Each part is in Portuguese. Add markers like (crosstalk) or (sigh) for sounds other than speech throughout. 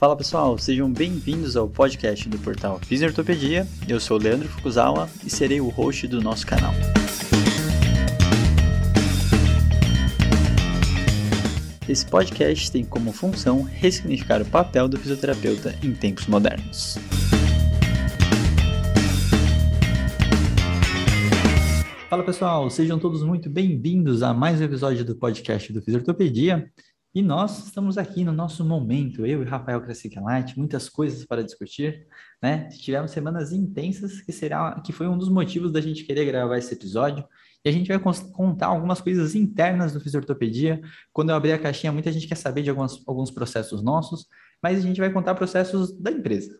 Fala pessoal, sejam bem-vindos ao podcast do portal Fisiortopedia. Eu sou o Leandro Fukuzawa e serei o host do nosso canal. Esse podcast tem como função ressignificar o papel do fisioterapeuta em tempos modernos. Fala pessoal, sejam todos muito bem-vindos a mais um episódio do podcast do Fisiortopedia. E nós estamos aqui no nosso momento, eu e Rafael Light, muitas coisas para discutir, né? Tivemos semanas intensas, que será que foi um dos motivos da gente querer gravar esse episódio. E a gente vai contar algumas coisas internas do Fisiortopedia. Quando eu abrir a caixinha, muita gente quer saber de algumas, alguns processos nossos, mas a gente vai contar processos da empresa,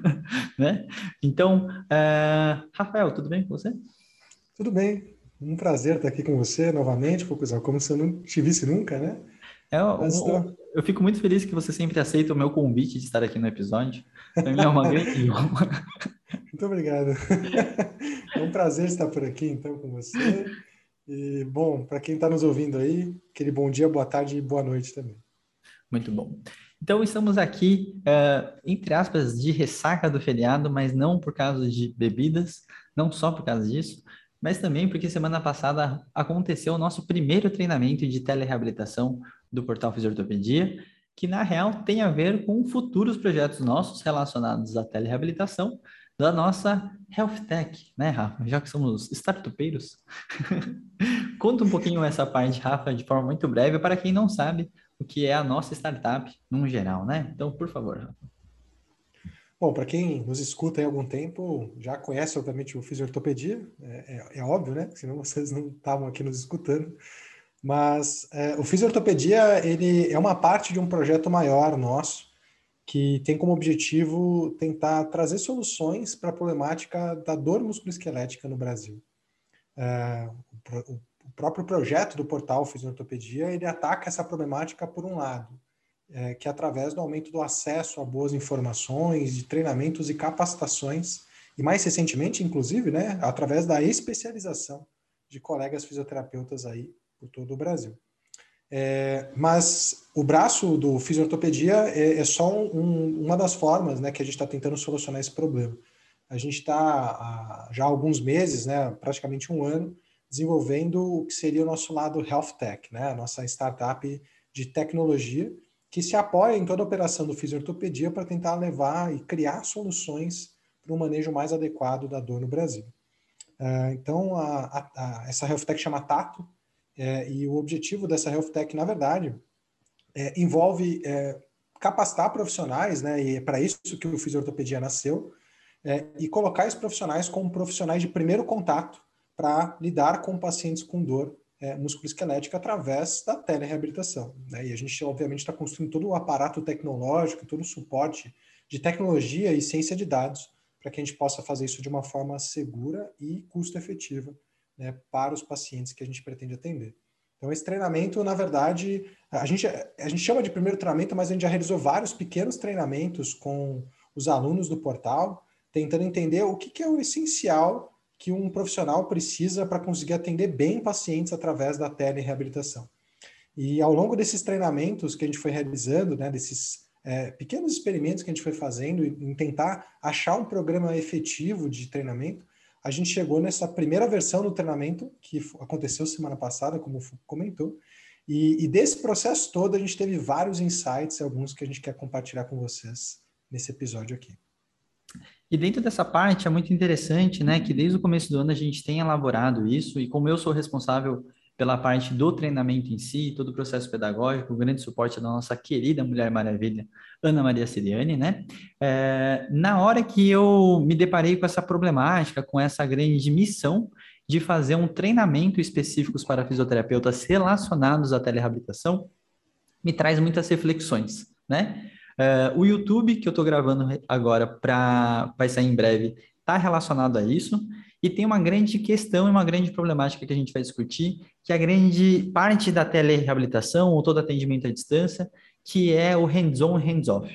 (laughs) né? Então, uh, Rafael, tudo bem com você? Tudo bem. Um prazer estar aqui com você novamente, como se eu não te visse nunca, né? É, um, um, eu fico muito feliz que você sempre aceita o meu convite de estar aqui no episódio. Para mim é uma grande (laughs) honra. Muito obrigado. (laughs) É um prazer estar por aqui, então, com você. E, bom, para quem está nos ouvindo aí, aquele bom dia, boa tarde e boa noite também. Muito bom. Então, estamos aqui, uh, entre aspas, de ressaca do feriado, mas não por causa de bebidas, não só por causa disso, mas também porque semana passada aconteceu o nosso primeiro treinamento de telereabilitação do portal Fisiortopedia, que na real tem a ver com futuros projetos nossos relacionados à telereabilitação da nossa Health Tech, né, Rafa? Já que somos startupeiros. (laughs) Conta um pouquinho essa parte, Rafa, de forma muito breve, para quem não sabe o que é a nossa startup num geral, né? Então, por favor, Rafa. Bom, para quem nos escuta há algum tempo, já conhece, obviamente, o Fisiortopedia, é, é, é óbvio, né? Senão vocês não estavam aqui nos escutando. Mas é, o Fisiortopedia ele é uma parte de um projeto maior nosso que tem como objetivo tentar trazer soluções para a problemática da dor musculoesquelética no Brasil. É, o, o, próprio projeto do portal Fisiortopedia ele ataca essa problemática por um lado, é, que é através do aumento do acesso a boas informações, de treinamentos e capacitações, e mais recentemente, inclusive, né, através da especialização de colegas fisioterapeutas aí por todo o Brasil. É, mas o braço do fisiortopedia é, é só um, uma das formas né, que a gente está tentando solucionar esse problema. A gente está já há alguns meses, né, praticamente um ano, desenvolvendo o que seria o nosso lado Health Tech, né, a nossa startup de tecnologia, que se apoia em toda a operação do fisiortopedia para tentar levar e criar soluções para um manejo mais adequado da dor no Brasil. Uh, então, a, a, a, essa Health Tech chama Tato, é, e o objetivo dessa Health Tech, na verdade, é, envolve é, capacitar profissionais, né, e é para isso que o Fisiortopedia nasceu, é, e colocar esses profissionais como profissionais de primeiro contato para lidar com pacientes com dor é, musculoesquelética através da telereabilitação. Né? E a gente, obviamente, está construindo todo o aparato tecnológico, todo o suporte de tecnologia e ciência de dados para que a gente possa fazer isso de uma forma segura e custo-efetiva né, para os pacientes que a gente pretende atender. Então, esse treinamento, na verdade, a gente, a gente chama de primeiro treinamento, mas a gente já realizou vários pequenos treinamentos com os alunos do portal, tentando entender o que, que é o essencial que um profissional precisa para conseguir atender bem pacientes através da telereabilitação. E ao longo desses treinamentos que a gente foi realizando, né, desses é, pequenos experimentos que a gente foi fazendo em tentar achar um programa efetivo de treinamento, a gente chegou nessa primeira versão do treinamento, que aconteceu semana passada, como o comentou, e, e, desse processo todo a gente teve vários insights, alguns que a gente quer compartilhar com vocês nesse episódio aqui. E dentro dessa parte é muito interessante, né, que desde o começo do ano a gente tem elaborado isso, e como eu sou responsável pela parte do treinamento em si, todo o processo pedagógico, o grande suporte da nossa querida Mulher Maravilha, Ana Maria Siriani, né? É, na hora que eu me deparei com essa problemática, com essa grande missão de fazer um treinamento específico para fisioterapeutas relacionados à telereabilitação, me traz muitas reflexões, né? É, o YouTube que eu estou gravando agora para vai sair em breve está relacionado a isso. E tem uma grande questão e uma grande problemática que a gente vai discutir, que é a grande parte da telereabilitação ou todo atendimento à distância, que é o hands-on hands-off.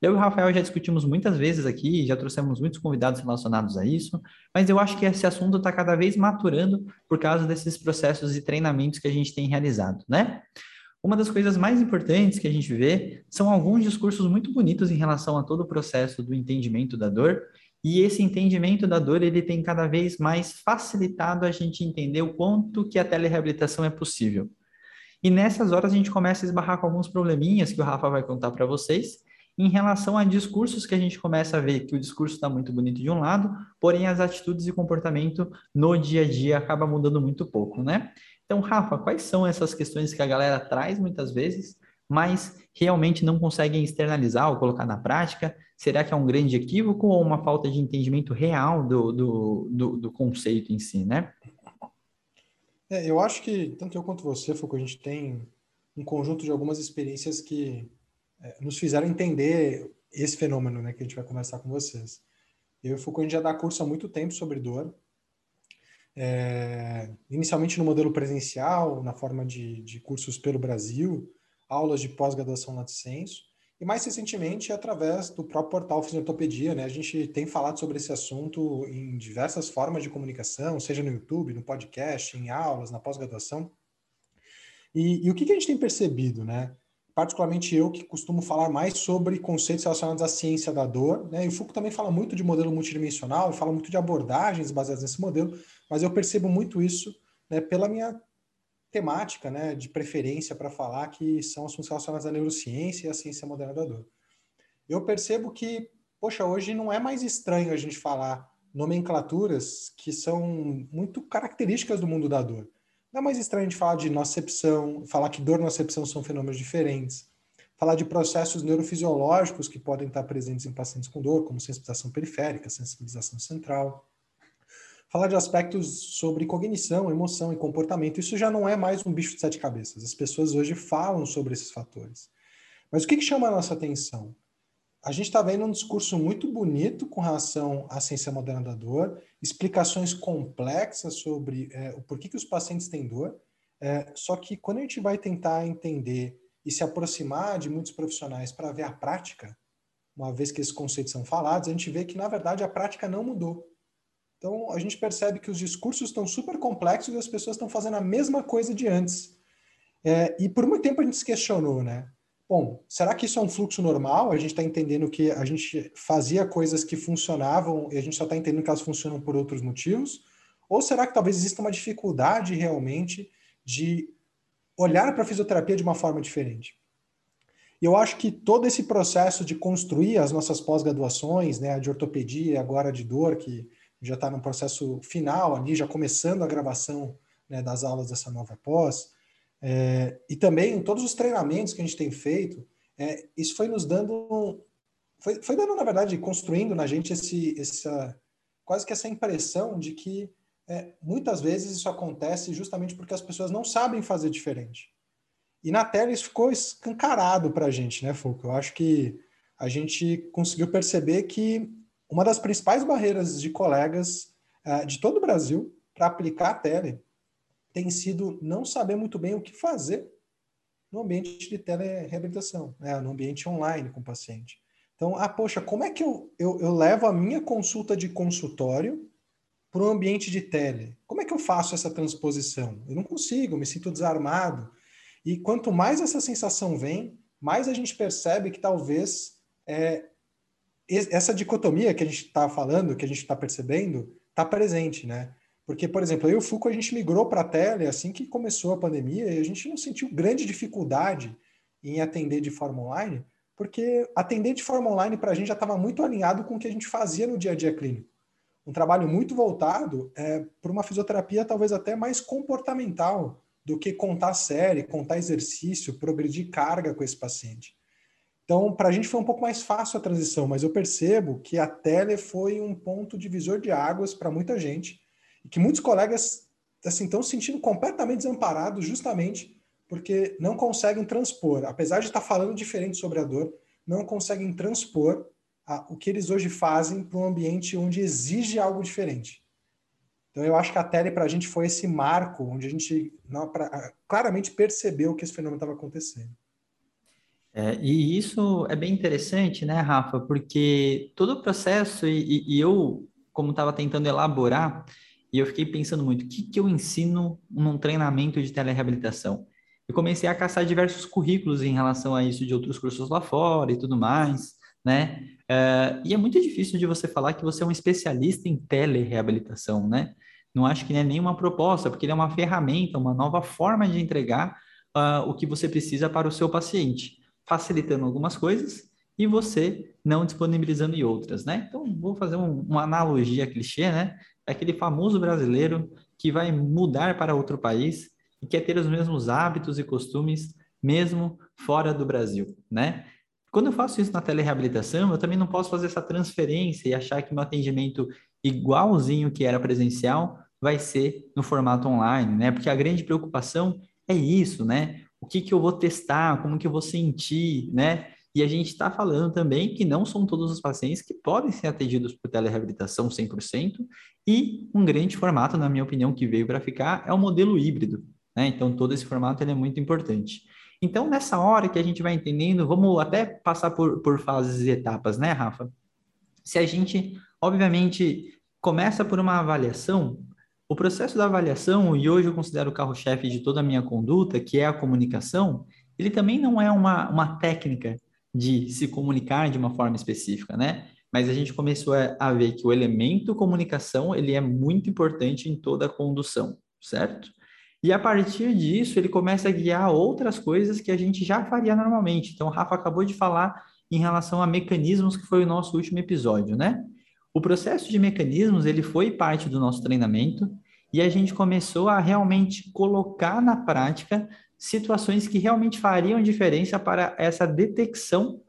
Eu e o Rafael já discutimos muitas vezes aqui, já trouxemos muitos convidados relacionados a isso, mas eu acho que esse assunto está cada vez maturando por causa desses processos e treinamentos que a gente tem realizado, né? Uma das coisas mais importantes que a gente vê são alguns discursos muito bonitos em relação a todo o processo do entendimento da dor, e esse entendimento da dor, ele tem cada vez mais facilitado a gente entender o quanto que a telereabilitação é possível. E nessas horas a gente começa a esbarrar com alguns probleminhas que o Rafa vai contar para vocês, em relação a discursos que a gente começa a ver que o discurso está muito bonito de um lado, porém as atitudes e comportamento no dia a dia acaba mudando muito pouco, né? Então, Rafa, quais são essas questões que a galera traz muitas vezes, mas realmente não conseguem externalizar ou colocar na prática? Será que é um grande equívoco ou uma falta de entendimento real do, do, do, do conceito em si, né? É, eu acho que tanto eu quanto você, Foucault, a gente tem um conjunto de algumas experiências que é, nos fizeram entender esse fenômeno né, que a gente vai conversar com vocês. Eu e o Foucault, a gente já dá curso há muito tempo sobre dor, é, inicialmente no modelo presencial, na forma de, de cursos pelo Brasil, aulas de pós-graduação na Senso, e mais recentemente através do próprio portal Fisiortopedia, né? A gente tem falado sobre esse assunto em diversas formas de comunicação, seja no YouTube, no podcast, em aulas, na pós-graduação. E, e, o que, que a gente tem percebido, né? Particularmente eu que costumo falar mais sobre conceitos relacionados à ciência da dor, né? E o Foucault também fala muito de modelo multidimensional, fala muito de abordagens baseadas nesse modelo, mas eu percebo muito isso né, pela minha temática, né, de preferência para falar que são assuntos relacionados à neurociência e à ciência moderna da dor. Eu percebo que, poxa, hoje não é mais estranho a gente falar nomenclaturas que são muito características do mundo da dor. Não é mais estranho a gente falar de nocepção, falar que dor e nocepção são fenômenos diferentes, falar de processos neurofisiológicos que podem estar presentes em pacientes com dor, como sensibilização periférica, sensibilização central, falar de aspectos sobre cognição, emoção e comportamento. Isso já não é mais um bicho de sete cabeças. As pessoas hoje falam sobre esses fatores. Mas o que, que chama a nossa atenção? A gente está vendo um discurso muito bonito com relação à ciência moderna da dor, explicações complexas sobre é, o porquê que os pacientes têm dor. É, só que quando a gente vai tentar entender e se aproximar de muitos profissionais para ver a prática, uma vez que esses conceitos são falados, a gente vê que, na verdade, a prática não mudou. Então, a gente percebe que os discursos estão super complexos e as pessoas estão fazendo a mesma coisa de antes. É, e por muito tempo a gente se questionou, né? Bom, será que isso é um fluxo normal? A gente está entendendo que a gente fazia coisas que funcionavam e a gente só está entendendo que elas funcionam por outros motivos? Ou será que talvez exista uma dificuldade realmente de olhar para a fisioterapia de uma forma diferente? E eu acho que todo esse processo de construir as nossas pós-graduações, né, de ortopedia agora de dor, que já está no processo final ali, já começando a gravação né, das aulas dessa nova pós, é, e também todos os treinamentos que a gente tem feito, é, isso foi nos dando, foi, foi dando, na verdade, construindo na gente esse, essa, quase que essa impressão de que é, muitas vezes isso acontece justamente porque as pessoas não sabem fazer diferente. E na tela isso ficou escancarado para a gente, né, Foucault? Eu acho que a gente conseguiu perceber que uma das principais barreiras de colegas uh, de todo o Brasil para aplicar a tele tem sido não saber muito bem o que fazer no ambiente de telereabilitação, né, no ambiente online com o paciente. Então, ah, poxa, como é que eu, eu, eu levo a minha consulta de consultório para o ambiente de tele? Como é que eu faço essa transposição? Eu não consigo, me sinto desarmado. E quanto mais essa sensação vem, mais a gente percebe que talvez é, essa dicotomia que a gente está falando, que a gente está percebendo, está presente, né? Porque, por exemplo, eu e o Foucault, a gente migrou para a tele assim que começou a pandemia e a gente não sentiu grande dificuldade em atender de forma online, porque atender de forma online para a gente já estava muito alinhado com o que a gente fazia no dia a dia clínico. Um trabalho muito voltado é, para uma fisioterapia talvez até mais comportamental do que contar série, contar exercício, progredir carga com esse paciente. Então, para a gente foi um pouco mais fácil a transição, mas eu percebo que a tele foi um ponto divisor de águas para muita gente e que muitos colegas assim estão se sentindo completamente desamparados justamente porque não conseguem transpor, apesar de estar falando diferente sobre a dor, não conseguem transpor a, o que eles hoje fazem para um ambiente onde exige algo diferente. Então, eu acho que a tele para a gente foi esse marco onde a gente não, pra, claramente percebeu que esse fenômeno estava acontecendo. É, e isso é bem interessante, né, Rafa? Porque todo o processo, e, e eu, como estava tentando elaborar, e eu fiquei pensando muito, o que, que eu ensino num treinamento de telereabilitação? e comecei a caçar diversos currículos em relação a isso de outros cursos lá fora e tudo mais, né? Uh, e é muito difícil de você falar que você é um especialista em telereabilitação, né? Não acho que não é nenhuma proposta, porque ele é uma ferramenta, uma nova forma de entregar uh, o que você precisa para o seu paciente, facilitando algumas coisas e você não disponibilizando em outras, né? Então, vou fazer um, uma analogia clichê, né? Aquele famoso brasileiro que vai mudar para outro país e quer ter os mesmos hábitos e costumes mesmo fora do Brasil, né? Quando eu faço isso na telereabilitação, eu também não posso fazer essa transferência e achar que meu atendimento igualzinho que era presencial vai ser no formato online, né? Porque a grande preocupação é isso, né? O que que eu vou testar, como que eu vou sentir, né? E a gente está falando também que não são todos os pacientes que podem ser atendidos por telereabilitação 100%, e um grande formato, na minha opinião, que veio para ficar é o modelo híbrido, né? Então, todo esse formato é muito importante. Então, nessa hora que a gente vai entendendo, vamos até passar por, por fases e etapas, né, Rafa? Se a gente, obviamente, começa por uma avaliação, o processo da avaliação, e hoje eu considero o carro-chefe de toda a minha conduta, que é a comunicação, ele também não é uma, uma técnica de se comunicar de uma forma específica, né? Mas a gente começou a ver que o elemento comunicação, ele é muito importante em toda a condução, certo? E a partir disso, ele começa a guiar outras coisas que a gente já faria normalmente. Então, o Rafa acabou de falar em relação a mecanismos, que foi o nosso último episódio, né? O processo de mecanismos, ele foi parte do nosso treinamento e a gente começou a realmente colocar na prática situações que realmente fariam diferença para essa detecção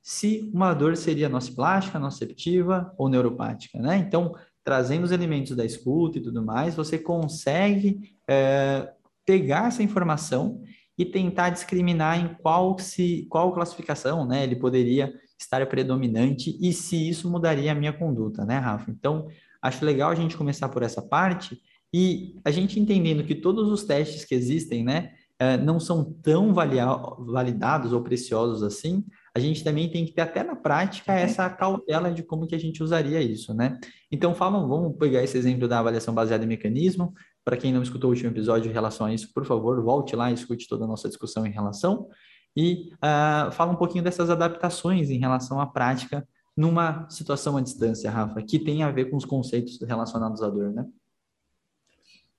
se uma dor seria nociplástica, nociceptiva ou neuropática, né? Então, trazendo os elementos da escuta e tudo mais, você consegue é, pegar essa informação e tentar discriminar em qual se qual classificação, né, ele poderia estar predominante e se isso mudaria a minha conduta, né, Rafa? Então, acho legal a gente começar por essa parte e a gente entendendo que todos os testes que existem, né, é, não são tão validados ou preciosos assim, a gente também tem que ter até na prática uhum. essa cautela de como que a gente usaria isso, né? Então, falam, vamos pegar esse exemplo da avaliação baseada em mecanismo. Para quem não escutou o último episódio em relação a isso, por favor, volte lá e escute toda a nossa discussão em relação. E uh, fala um pouquinho dessas adaptações em relação à prática numa situação à distância, Rafa, que tem a ver com os conceitos relacionados à dor, né?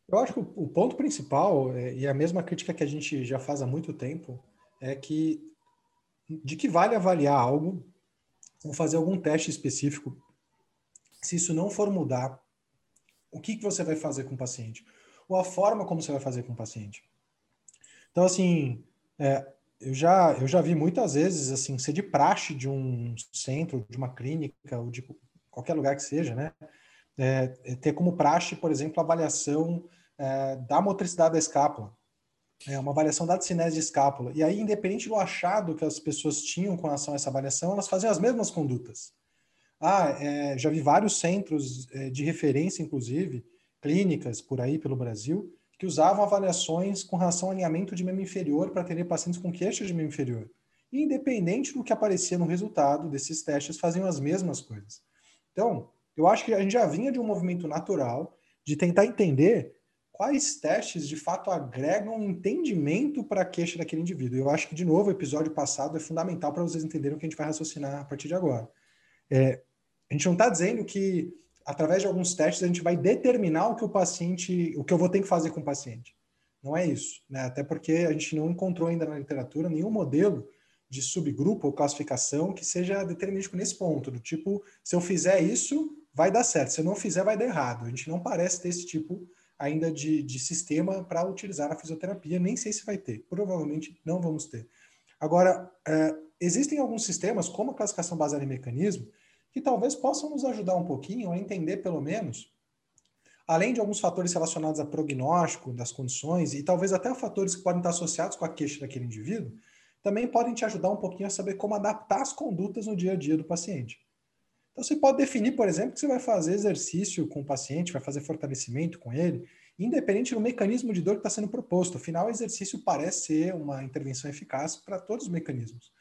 Eu acho que o ponto principal, é, e a mesma crítica que a gente já faz há muito tempo, é que de que vale avaliar algo ou fazer algum teste específico se isso não for mudar o que, que você vai fazer com o paciente ou a forma como você vai fazer com o paciente. Então, assim, é, eu, já, eu já vi muitas vezes, assim, ser de praxe de um centro, de uma clínica ou de qualquer lugar que seja, né? É, é ter como praxe, por exemplo, a avaliação é, da motricidade da escápula é uma avaliação da cinese de escápula. E aí, independente do achado que as pessoas tinham com relação a essa avaliação, elas faziam as mesmas condutas. Ah, é, já vi vários centros é, de referência, inclusive, clínicas por aí pelo Brasil, que usavam avaliações com relação ao alinhamento de membro inferior para atender pacientes com queixas de membro inferior. E, independente do que aparecia no resultado desses testes, faziam as mesmas coisas. Então, eu acho que a gente já vinha de um movimento natural de tentar entender quais testes de fato agregam entendimento para a queixa daquele indivíduo. Eu acho que, de novo, o episódio passado é fundamental para vocês entenderem o que a gente vai raciocinar a partir de agora. É, a gente não está dizendo que, através de alguns testes, a gente vai determinar o que o paciente, o que eu vou ter que fazer com o paciente. Não é isso, né? Até porque a gente não encontrou ainda na literatura nenhum modelo de subgrupo ou classificação que seja determinístico nesse ponto, do tipo, se eu fizer isso, vai dar certo, se eu não fizer, vai dar errado. A gente não parece ter esse tipo ainda de, de sistema para utilizar na fisioterapia, nem sei se vai ter, provavelmente não vamos ter. Agora, é, existem alguns sistemas, como a classificação baseada em mecanismo, que talvez possam nos ajudar um pouquinho a entender, pelo menos, além de alguns fatores relacionados a prognóstico das condições, e talvez até fatores que podem estar associados com a queixa daquele indivíduo, também podem te ajudar um pouquinho a saber como adaptar as condutas no dia a dia do paciente. Então, você pode definir, por exemplo, que você vai fazer exercício com o paciente, vai fazer fortalecimento com ele, independente do mecanismo de dor que está sendo proposto. Afinal, o exercício parece ser uma intervenção eficaz para todos os mecanismos.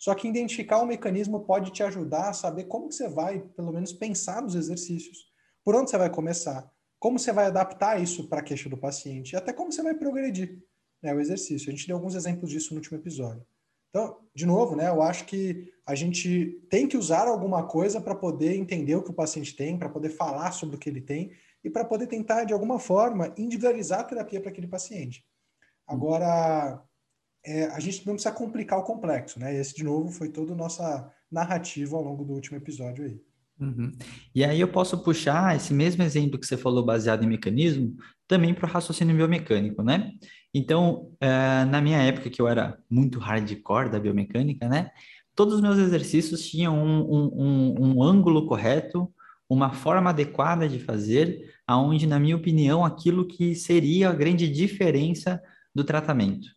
Só que identificar o mecanismo pode te ajudar a saber como que você vai, pelo menos, pensar nos exercícios. Por onde você vai começar? Como você vai adaptar isso para a queixa do paciente? E até como você vai progredir. né, o exercício. A gente deu alguns exemplos disso no último episódio. Então, de novo, né, eu acho que a gente tem que usar alguma coisa para poder entender o que o paciente tem, para poder falar sobre o que ele tem e para poder tentar, de alguma forma, individualizar a terapia para aquele paciente. Agora, é, a gente não precisa complicar o complexo, né? Esse, de novo, foi toda a nossa narrativa ao longo do último episódio aí. Uhum. E aí eu posso puxar esse mesmo exemplo que você falou baseado em mecanismo também para o raciocínio biomecânico, né? Então, uh, na minha época que eu era muito hardcore da biomecânica, né? Todos os meus exercícios tinham um, um, um, um ângulo correto, uma forma adequada de fazer, aonde, na minha opinião, aquilo que seria a grande diferença do tratamento.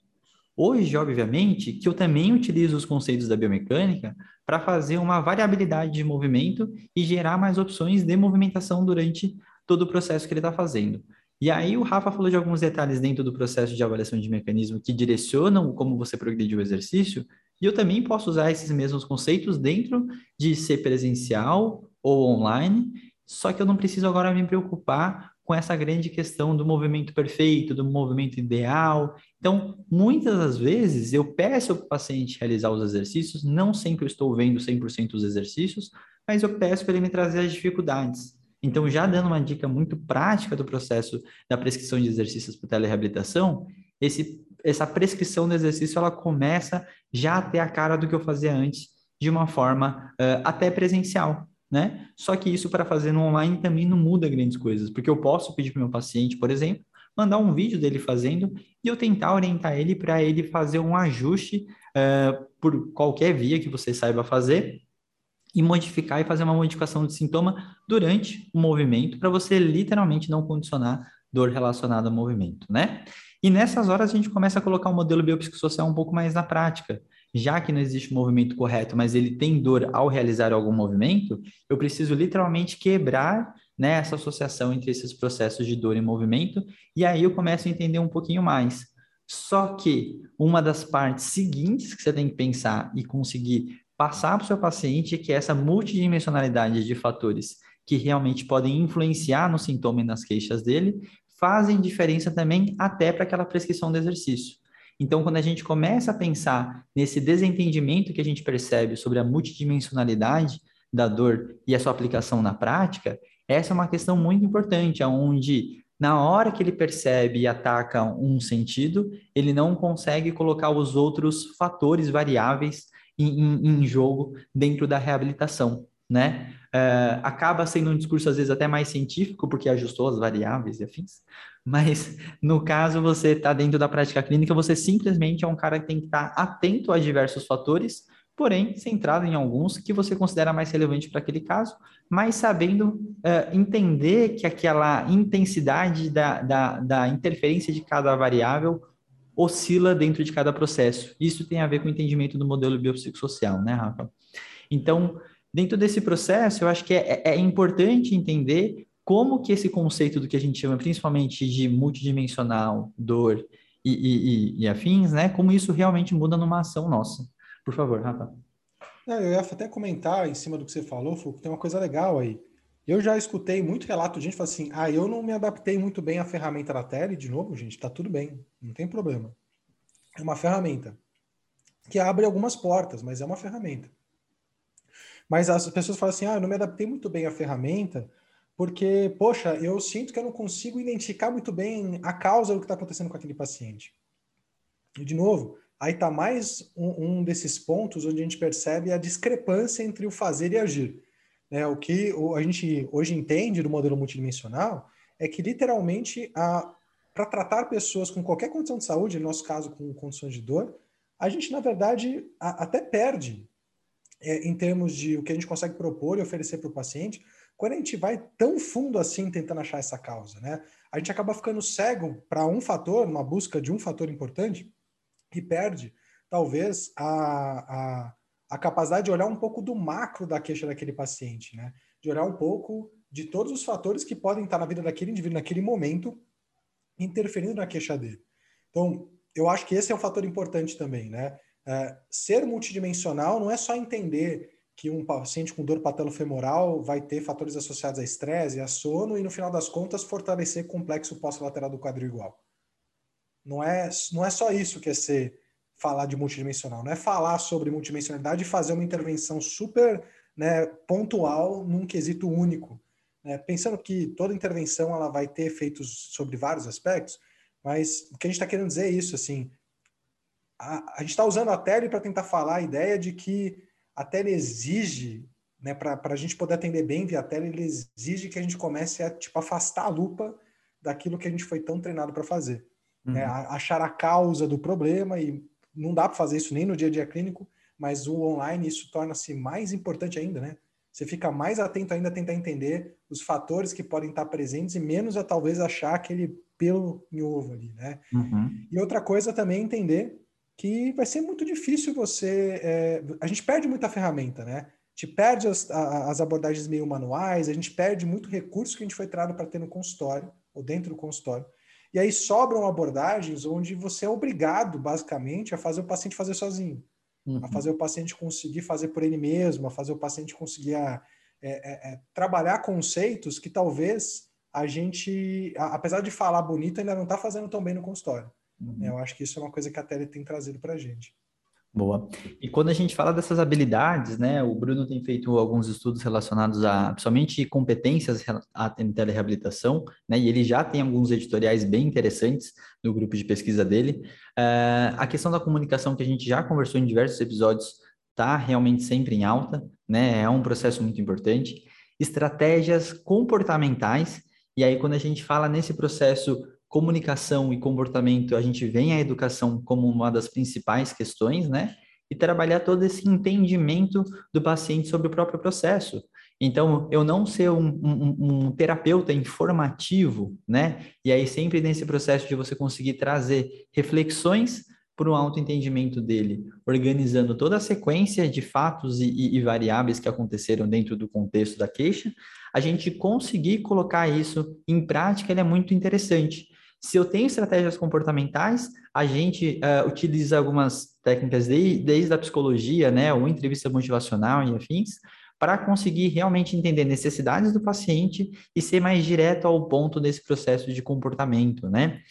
Hoje, obviamente, que eu também utilizo os conceitos da biomecânica para fazer uma variabilidade de movimento e gerar mais opções de movimentação durante todo o processo que ele está fazendo. E aí o Rafa falou de alguns detalhes dentro do processo de avaliação de mecanismo que direcionam como você progride o exercício, e eu também posso usar esses mesmos conceitos dentro de ser presencial ou online, só que eu não preciso agora me preocupar com essa grande questão do movimento perfeito, do movimento ideal. Então, muitas das vezes eu peço para o paciente realizar os exercícios, não sempre estou vendo 100% dos exercícios, mas eu peço para ele me trazer as dificuldades. Então, já dando uma dica muito prática do processo da prescrição de exercícios para telereabilitação, esse, essa prescrição do exercício ela começa já a ter a cara do que eu fazia antes, de uma forma uh, até presencial né? Só que isso para fazer no online também não muda grandes coisas, porque eu posso pedir para meu paciente, por exemplo, mandar um vídeo dele fazendo e eu tentar orientar ele para ele fazer um ajuste uh, por qualquer via que você saiba fazer e modificar e fazer uma modificação de sintoma durante o movimento para você literalmente não condicionar dor relacionada ao movimento, né? E nessas horas a gente começa a colocar o um modelo biopsicossocial um pouco mais na prática já que não existe movimento correto, mas ele tem dor ao realizar algum movimento, eu preciso literalmente quebrar né, essa associação entre esses processos de dor e movimento, e aí eu começo a entender um pouquinho mais. Só que uma das partes seguintes que você tem que pensar e conseguir passar para o seu paciente é que essa multidimensionalidade de fatores que realmente podem influenciar no sintoma e nas queixas dele fazem diferença também até para aquela prescrição do exercício. Então, quando a gente começa a pensar nesse desentendimento que a gente percebe sobre a multidimensionalidade da dor e a sua aplicação na prática, essa é uma questão muito importante, onde na hora que ele percebe e ataca um sentido, ele não consegue colocar os outros fatores variáveis em, em, em jogo dentro da reabilitação, né? Uh, acaba sendo um discurso às vezes até mais científico, porque ajustou as variáveis e afins, mas no caso você está dentro da prática clínica, você simplesmente é um cara que tem que estar tá atento a diversos fatores, porém centrado em alguns que você considera mais relevante para aquele caso, mas sabendo uh, entender que aquela intensidade da, da, da interferência de cada variável oscila dentro de cada processo. Isso tem a ver com o entendimento do modelo biopsicossocial, né, Rafa? Então, dentro desse processo, eu acho que é, é importante entender como que esse conceito do que a gente chama principalmente de multidimensional, dor e, e, e, afins, né? Como isso realmente muda numa ação nossa. Por favor, Rafa. eu ia até comentar em cima do que você falou, que tem uma coisa legal aí. Eu já escutei muito relato de gente falando assim: ah, eu não me adaptei muito bem à ferramenta da tele. De novo, gente, tá tudo bem, não tem problema. É uma ferramenta que abre algumas portas, mas é uma ferramenta. Mas as pessoas falam assim: ah, eu não me adaptei muito bem à ferramenta porque, poxa, eu sinto que eu não consigo identificar muito bem a causa do que está acontecendo com aquele paciente. E, de novo, aí está mais um, um, desses pontos onde a gente percebe a discrepância entre o fazer e agir. Né? O que a gente hoje entende do modelo multidimensional é que, literalmente, para tratar pessoas com qualquer condição de saúde, no nosso caso, com condições de dor, a gente, na verdade, a, até perde é, em termos de o que a gente consegue propor e oferecer para o paciente, quando a gente vai tão fundo assim tentando achar essa causa, né? A gente acaba ficando cego para um fator, uma busca de um fator importante, e perde, talvez, a, a, a capacidade de olhar um pouco do macro da queixa daquele paciente, né? De olhar um pouco de todos os fatores que podem estar na vida daquele indivíduo naquele momento, interferindo na queixa dele. Então, eu acho que esse é um fator importante também, né? É, ser multidimensional não é só entender que um paciente com dor patelofemoral vai ter fatores associados a estresse a sono e, no final das contas, fortalecer complexo pós-lateral do quadril igual. não é, não é só isso que é ser falar de multidimensional, não é falar sobre multidimensionalidade e fazer uma intervenção super né, pontual num quesito único. Né? Pensando que toda intervenção ela vai ter efeitos sobre vários aspectos, mas o que a gente está querendo dizer é isso, assim, a, a gente está usando a tele para tentar falar a ideia de que a tele exige, né, para a gente poder atender bem via tele, ele exige que a gente comece a tipo, afastar a lupa daquilo que a gente foi tão treinado para fazer. Né? Uhum. Né? Achar a causa do problema, e não dá para fazer isso nem no dia a dia clínico, mas o online isso torna-se mais importante ainda, né? Você fica mais atento ainda a tentar entender os fatores que podem estar presentes e menos a talvez achar aquele pelo em ovo ali, né? Uhum. E outra coisa também é entender que vai ser muito difícil você. É, a gente perde muita ferramenta, né? A gente perde as, as, abordagens meio manuais, a gente perde muito recurso que a gente foi treinado para ter no consultório ou dentro do consultório. E aí sobram abordagens onde você é obrigado, basicamente, a fazer o paciente fazer sozinho, uhum. a fazer o paciente conseguir fazer por ele mesmo, a fazer o paciente conseguir a, é, é, é, trabalhar conceitos que talvez a gente, a, apesar de falar bonito, ainda não está fazendo tão bem no consultório. Uhum. Eu acho que isso é uma coisa que a Tele tem trazido para a gente. Boa. E quando a gente fala dessas habilidades, né, o Bruno tem feito alguns estudos relacionados a, principalmente, competências em telereabilitação, né, e ele já tem alguns editoriais bem interessantes no grupo de pesquisa dele. Uh, a questão da comunicação, que a gente já conversou em diversos episódios, está realmente sempre em alta, né, é um processo muito importante. Estratégias comportamentais, e aí quando a gente fala nesse processo comunicação e comportamento, a gente vem a educação como uma das principais questões, né? E trabalhar todo esse entendimento do paciente sobre o próprio processo. Então, eu não ser um, um, um, terapeuta informativo, né? E aí, sempre nesse processo de você conseguir trazer reflexões para o autoentendimento dele, organizando toda a sequência de fatos e, e, e variáveis que aconteceram dentro do contexto da queixa, a gente conseguir colocar isso em prática, ele é muito interessante. Se eu tenho estratégias comportamentais, a gente uh, utiliza algumas técnicas de, desde a psicologia, né, ou entrevista motivacional e afins, para conseguir realmente entender necessidades do paciente e ser mais direto ao ponto desse processo de comportamento, né?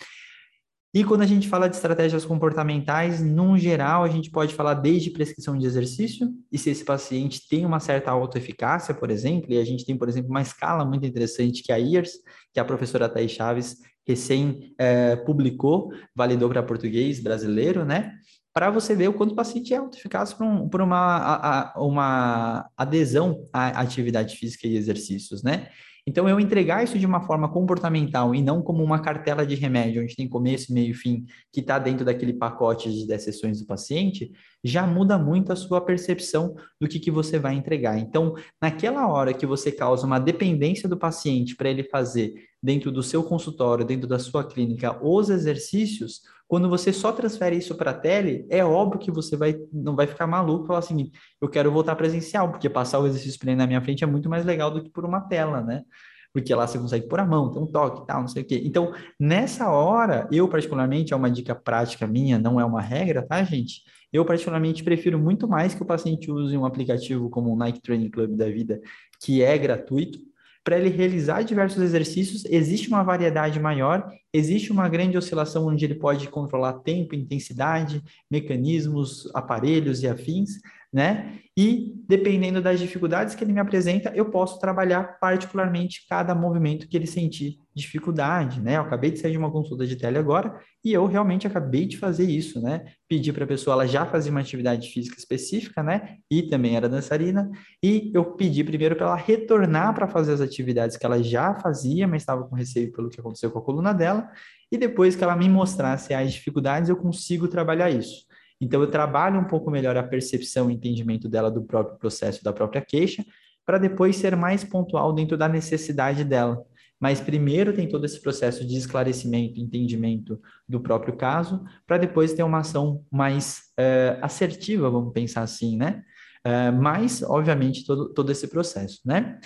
E quando a gente fala de estratégias comportamentais, num geral, a gente pode falar desde prescrição de exercício, e se esse paciente tem uma certa autoeficácia, por exemplo, e a gente tem, por exemplo, uma escala muito interessante que é a IARS, que a professora Thais Chaves recém é, publicou, validou para português brasileiro, né? Para você ver o quanto o paciente é autoeficaz por, um, por uma, a, a, uma adesão à atividade física e exercícios, né? Então, eu entregar isso de uma forma comportamental e não como uma cartela de remédio, onde tem começo, meio e fim, que está dentro daquele pacote de 10 sessões do paciente, já muda muito a sua percepção do que, que você vai entregar. Então, naquela hora que você causa uma dependência do paciente para ele fazer dentro do seu consultório, dentro da sua clínica, os exercícios, quando você só transfere isso para a tele, é óbvio que você vai, não vai ficar maluco e falar assim, eu quero voltar presencial, porque passar o exercício ele na minha frente é muito mais legal do que por uma tela, né? Porque lá você consegue pôr a mão, tem um toque e tal, não sei o quê. Então, nessa hora, eu particularmente, é uma dica prática minha, não é uma regra, tá, gente? Eu particularmente prefiro muito mais que o paciente use um aplicativo como o Nike Training Club da vida, que é gratuito, para ele realizar diversos exercícios, existe uma variedade maior, existe uma grande oscilação onde ele pode controlar tempo, intensidade, mecanismos, aparelhos e afins, né? E dependendo das dificuldades que ele me apresenta, eu posso trabalhar particularmente cada movimento que ele sentir dificuldade, né? Eu acabei de sair de uma consulta de tele agora e eu realmente acabei de fazer isso, né? Pedi para a pessoa, ela já fazia uma atividade física específica, né? E também era dançarina, e eu pedi primeiro para ela retornar para fazer as atividades que ela já fazia, mas estava com receio pelo que aconteceu com a coluna dela, e depois que ela me mostrasse as dificuldades, eu consigo trabalhar isso. Então, eu trabalho um pouco melhor a percepção e entendimento dela do próprio processo, da própria queixa, para depois ser mais pontual dentro da necessidade dela. Mas primeiro tem todo esse processo de esclarecimento, entendimento do próprio caso, para depois ter uma ação mais uh, assertiva, vamos pensar assim, né? Uh, mas, obviamente, todo, todo esse processo, né?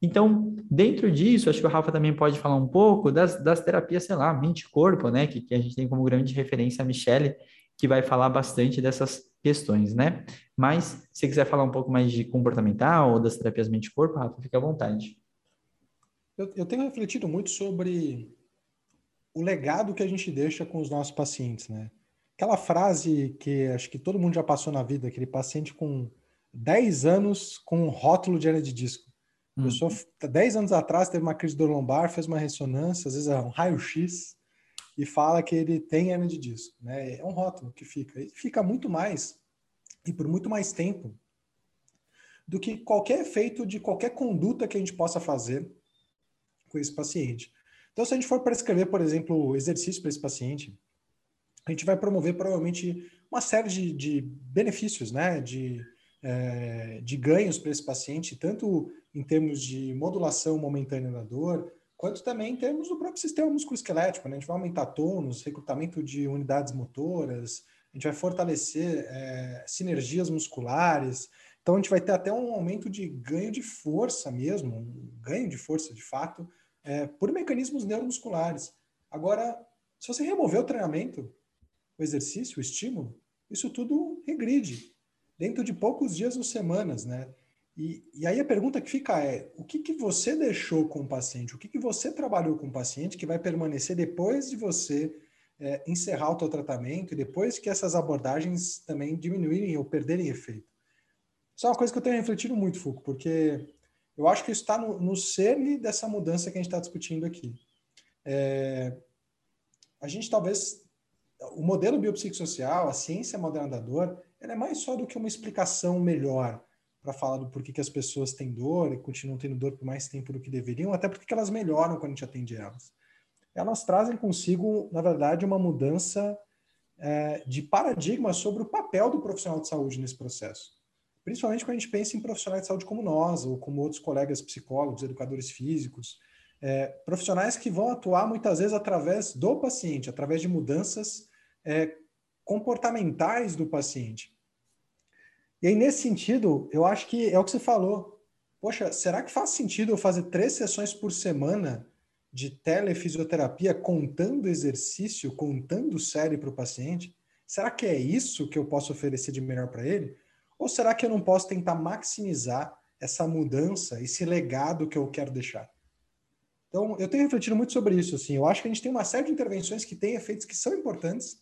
Então, dentro disso, acho que o Rafa também pode falar um pouco das, das terapias, sei lá, mente-corpo, né? Que, que a gente tem como grande referência a Michelle, que vai falar bastante dessas questões, né? Mas, se quiser falar um pouco mais de comportamental ou das terapias mente-corpo, Rafa, fica à vontade. Eu, eu tenho refletido muito sobre o legado que a gente deixa com os nossos pacientes, né? Aquela frase que acho que todo mundo já passou na vida, aquele paciente com 10 anos com um rótulo de hernia de disco. A pessoa, 10 anos atrás, teve uma crise do lombar, fez uma ressonância, às vezes é um raio-x, e fala que ele tem hernia de disco. Né? É um rótulo que fica. E fica muito mais, e por muito mais tempo, do que qualquer efeito de qualquer conduta que a gente possa fazer com esse paciente. Então, se a gente for prescrever, por exemplo, exercício para esse paciente, a gente vai promover provavelmente uma série de, de benefícios, né? De, é, de ganhos para esse paciente, tanto em termos de modulação momentânea da dor, quanto também em termos do próprio sistema musculoesquelético. Né? A gente vai aumentar tônus, recrutamento de unidades motoras, a gente vai fortalecer é, sinergias musculares. Então, a gente vai ter até um aumento de ganho de força mesmo, um ganho de força de fato, é, por mecanismos neuromusculares. Agora, se você remover o treinamento, o exercício, o estímulo, isso tudo regride dentro de poucos dias ou semanas, né? E, e aí a pergunta que fica é: o que, que você deixou com o paciente? O que, que você trabalhou com o paciente que vai permanecer depois de você é, encerrar o seu tratamento depois que essas abordagens também diminuírem ou perderem efeito? Isso é uma coisa que eu tenho refletido muito, Foucault, porque eu acho que isso está no, no cerne dessa mudança que a gente está discutindo aqui. É, a gente talvez, o modelo biopsicossocial, a ciência moderna da dor, ela é mais só do que uma explicação melhor para falar do porquê que as pessoas têm dor e continuam tendo dor por mais tempo do que deveriam, até porque elas melhoram quando a gente atende elas. Elas trazem consigo, na verdade, uma mudança é, de paradigma sobre o papel do profissional de saúde nesse processo. Principalmente quando a gente pensa em profissionais de saúde como nós, ou como outros colegas psicólogos, educadores físicos, é, profissionais que vão atuar muitas vezes através do paciente, através de mudanças é, comportamentais do paciente. E aí, nesse sentido, eu acho que é o que você falou. Poxa, será que faz sentido eu fazer três sessões por semana de telefisioterapia contando exercício, contando série para o paciente? Será que é isso que eu posso oferecer de melhor para ele? Ou será que eu não posso tentar maximizar essa mudança, esse legado que eu quero deixar? Então, eu tenho refletido muito sobre isso. Assim. Eu acho que a gente tem uma série de intervenções que têm efeitos que são importantes,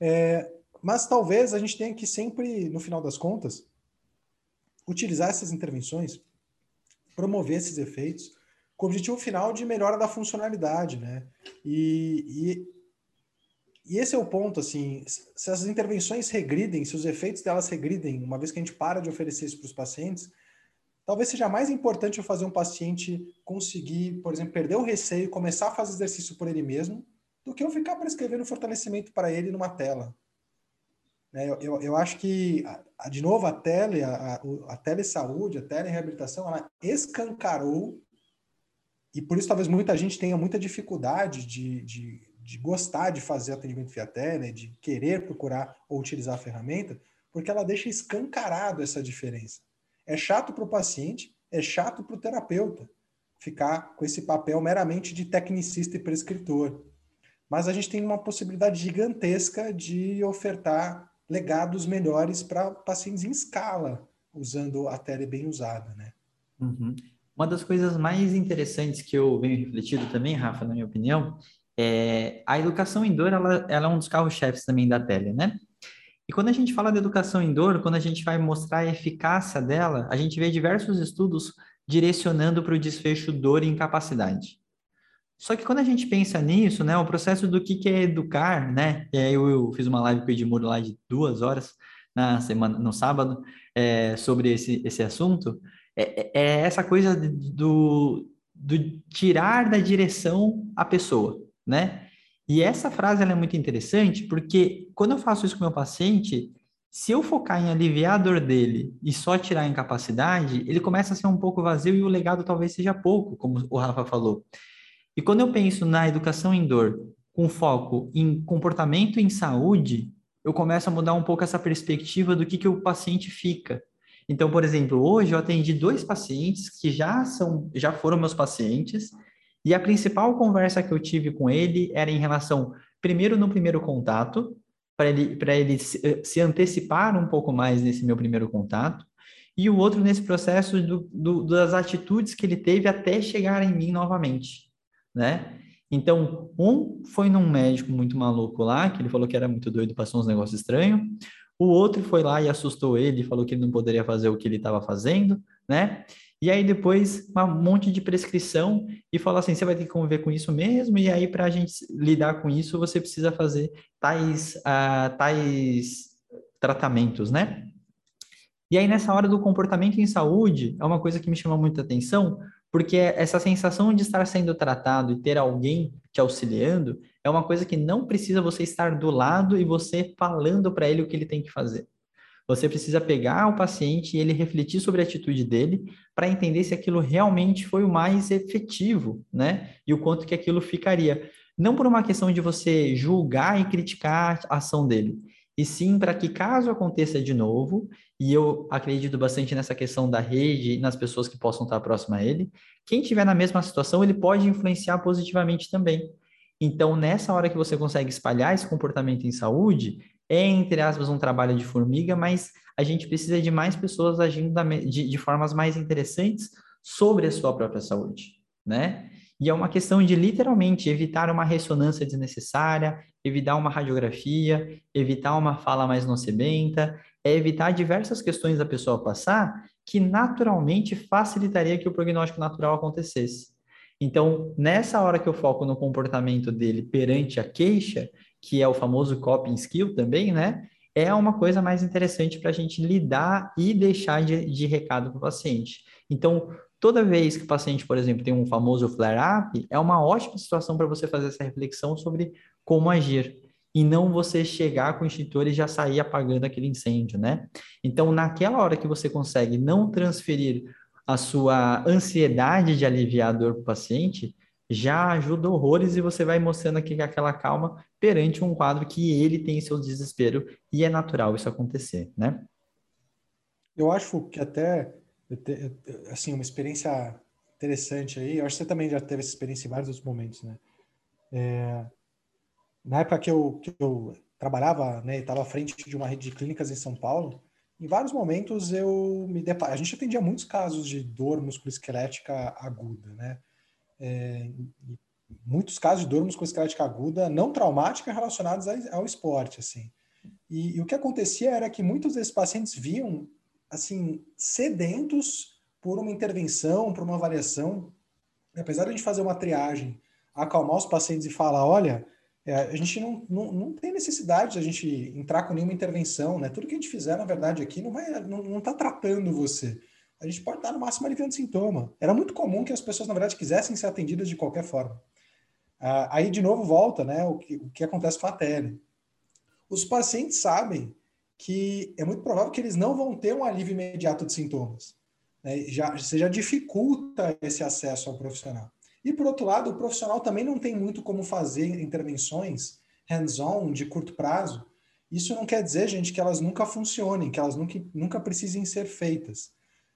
é, mas talvez a gente tenha que sempre, no final das contas, utilizar essas intervenções, promover esses efeitos, com o objetivo final de melhora da funcionalidade, né? E, e, e, esse é o ponto, assim, se as intervenções regridem, se os efeitos delas regridem, uma vez que a gente para de oferecer isso para os pacientes, talvez seja mais importante eu fazer um paciente conseguir, por exemplo, perder o receio e começar a fazer exercício por ele mesmo, do que eu ficar prescrevendo fortalecimento para ele numa tela. É, eu, eu, eu, acho que, de novo, a tele, a, a telesaúde, a telereabilitação, ela escancarou, e por isso talvez muita gente tenha muita dificuldade de, de, de gostar de fazer atendimento via tele, de querer procurar ou utilizar a ferramenta, porque ela deixa escancarado essa diferença. É chato para o paciente, é chato para o terapeuta ficar com esse papel meramente de tecnicista e prescritor. Mas a gente tem uma possibilidade gigantesca de ofertar legados melhores para pacientes em escala, usando a tele bem usada, né? Uhum. Uma das coisas mais interessantes que eu venho refletido também, Rafa, na minha opinião, é a educação em dor, ela, ela é um dos carros-chefes também da tele, né? E quando a gente fala de educação em dor, quando a gente vai mostrar a eficácia dela, a gente vê diversos estudos direcionando para o desfecho dor e incapacidade. Só que quando a gente pensa nisso, né, o processo do que, é educar, né, e aí eu, fiz uma live com o Edmuro lá de duas horas na semana, no sábado, é, sobre esse, esse assunto, é, é, é essa coisa do, do tirar da direção a pessoa, né? E essa frase é muito interessante porque quando eu faço isso com meu paciente, se eu focar em aliviar a dor dele e só tirar a incapacidade, ele começa a ser um pouco vazio e o legado talvez seja pouco, como o Rafa falou. E quando eu penso na educação em dor com foco em comportamento em saúde, eu começo a mudar um pouco essa perspectiva do que, que o paciente fica. Então, por exemplo, hoje eu atendi dois pacientes que já são, já foram meus pacientes, e a principal conversa que eu tive com ele era em relação, primeiro no primeiro contato, para ele, para ele se, eh, se, antecipar um pouco mais nesse meu primeiro contato, e o outro nesse processo do, do, das atitudes que ele teve até chegar em mim novamente né? Então, um foi num médico muito maluco lá, que ele falou que era muito doido, passou uns negócios estranhos. O outro foi lá e assustou ele, falou que ele não poderia fazer o que ele estava fazendo, né? E aí depois um monte de prescrição e falou assim, você vai ter que conviver com isso mesmo, e aí para a gente lidar com isso, você precisa fazer tais, uh, tais tratamentos, né? E aí nessa hora do comportamento em saúde, é uma coisa que me chama muita atenção, porque essa sensação de estar sendo tratado e ter alguém te auxiliando é uma coisa que não precisa você estar do lado e você falando para ele o que ele tem que fazer. Você precisa pegar o paciente e ele refletir sobre a atitude dele para entender se aquilo realmente foi o mais efetivo, né? E o quanto que aquilo ficaria. Não por uma questão de você julgar e criticar a ação dele, e sim para que caso aconteça de novo, e eu acredito bastante nessa questão da rede nas pessoas que possam estar próximas a ele, quem tiver na mesma situação, ele pode influenciar positivamente também. Então, nessa hora que você consegue espalhar esse comportamento em saúde, é, entre aspas, um trabalho de formiga, mas a gente precisa de mais pessoas agindo da, de, de formas mais interessantes sobre a sua própria saúde, né? E é uma questão de literalmente evitar uma ressonância desnecessária, evitar uma radiografia, evitar uma fala mais nocebenta, é evitar diversas questões da pessoa passar que naturalmente facilitaria que o prognóstico natural acontecesse. Então, nessa hora que eu foco no comportamento dele perante a queixa, que é o famoso coping skill também, né? É uma coisa mais interessante para a gente lidar e deixar de, de recado para o paciente. Então, Toda vez que o paciente, por exemplo, tem um famoso flare-up, é uma ótima situação para você fazer essa reflexão sobre como agir e não você chegar com o extintor e já sair apagando aquele incêndio, né? Então, naquela hora que você consegue não transferir a sua ansiedade de aliviar a dor para o paciente, já ajuda horrores e você vai mostrando aqui aquela calma perante um quadro que ele tem seu desespero e é natural isso acontecer, né? Eu acho que até assim, uma experiência interessante aí. Eu acho que você também já teve essa experiência em vários outros momentos, né? É, na época que eu, que eu trabalhava, né, estava à frente de uma rede de clínicas em São Paulo, em vários momentos eu me deparo. A gente atendia muitos casos de dor musculoesquelética aguda, né? É, muitos casos de dor musculoesquelética aguda não traumática relacionados ao esporte, assim. E, e, o que acontecia era que muitos desses pacientes viam assim, sedentos por uma intervenção, por uma avaliação. Apesar de a gente fazer uma triagem, acalmar os pacientes e falar, olha, é, a gente não, não, não tem necessidade de a gente entrar com nenhuma intervenção, né? Tudo que a gente fizer, na verdade, aqui não vai, não, não tá tratando você. A gente pode estar no máximo aliviando sintoma. Era muito comum que as pessoas, na verdade, quisessem ser atendidas de qualquer forma. Ah, aí, de novo, volta, né? O que, o que acontece com a tele. Os pacientes sabem que é muito provável que eles não vão ter um alívio imediato de sintomas. Né? Já, você já dificulta esse acesso ao profissional. E, por outro lado, o profissional também não tem muito como fazer intervenções hands-on, de curto prazo. Isso não quer dizer, gente, que elas nunca funcionem, que elas nunca, nunca precisem ser feitas.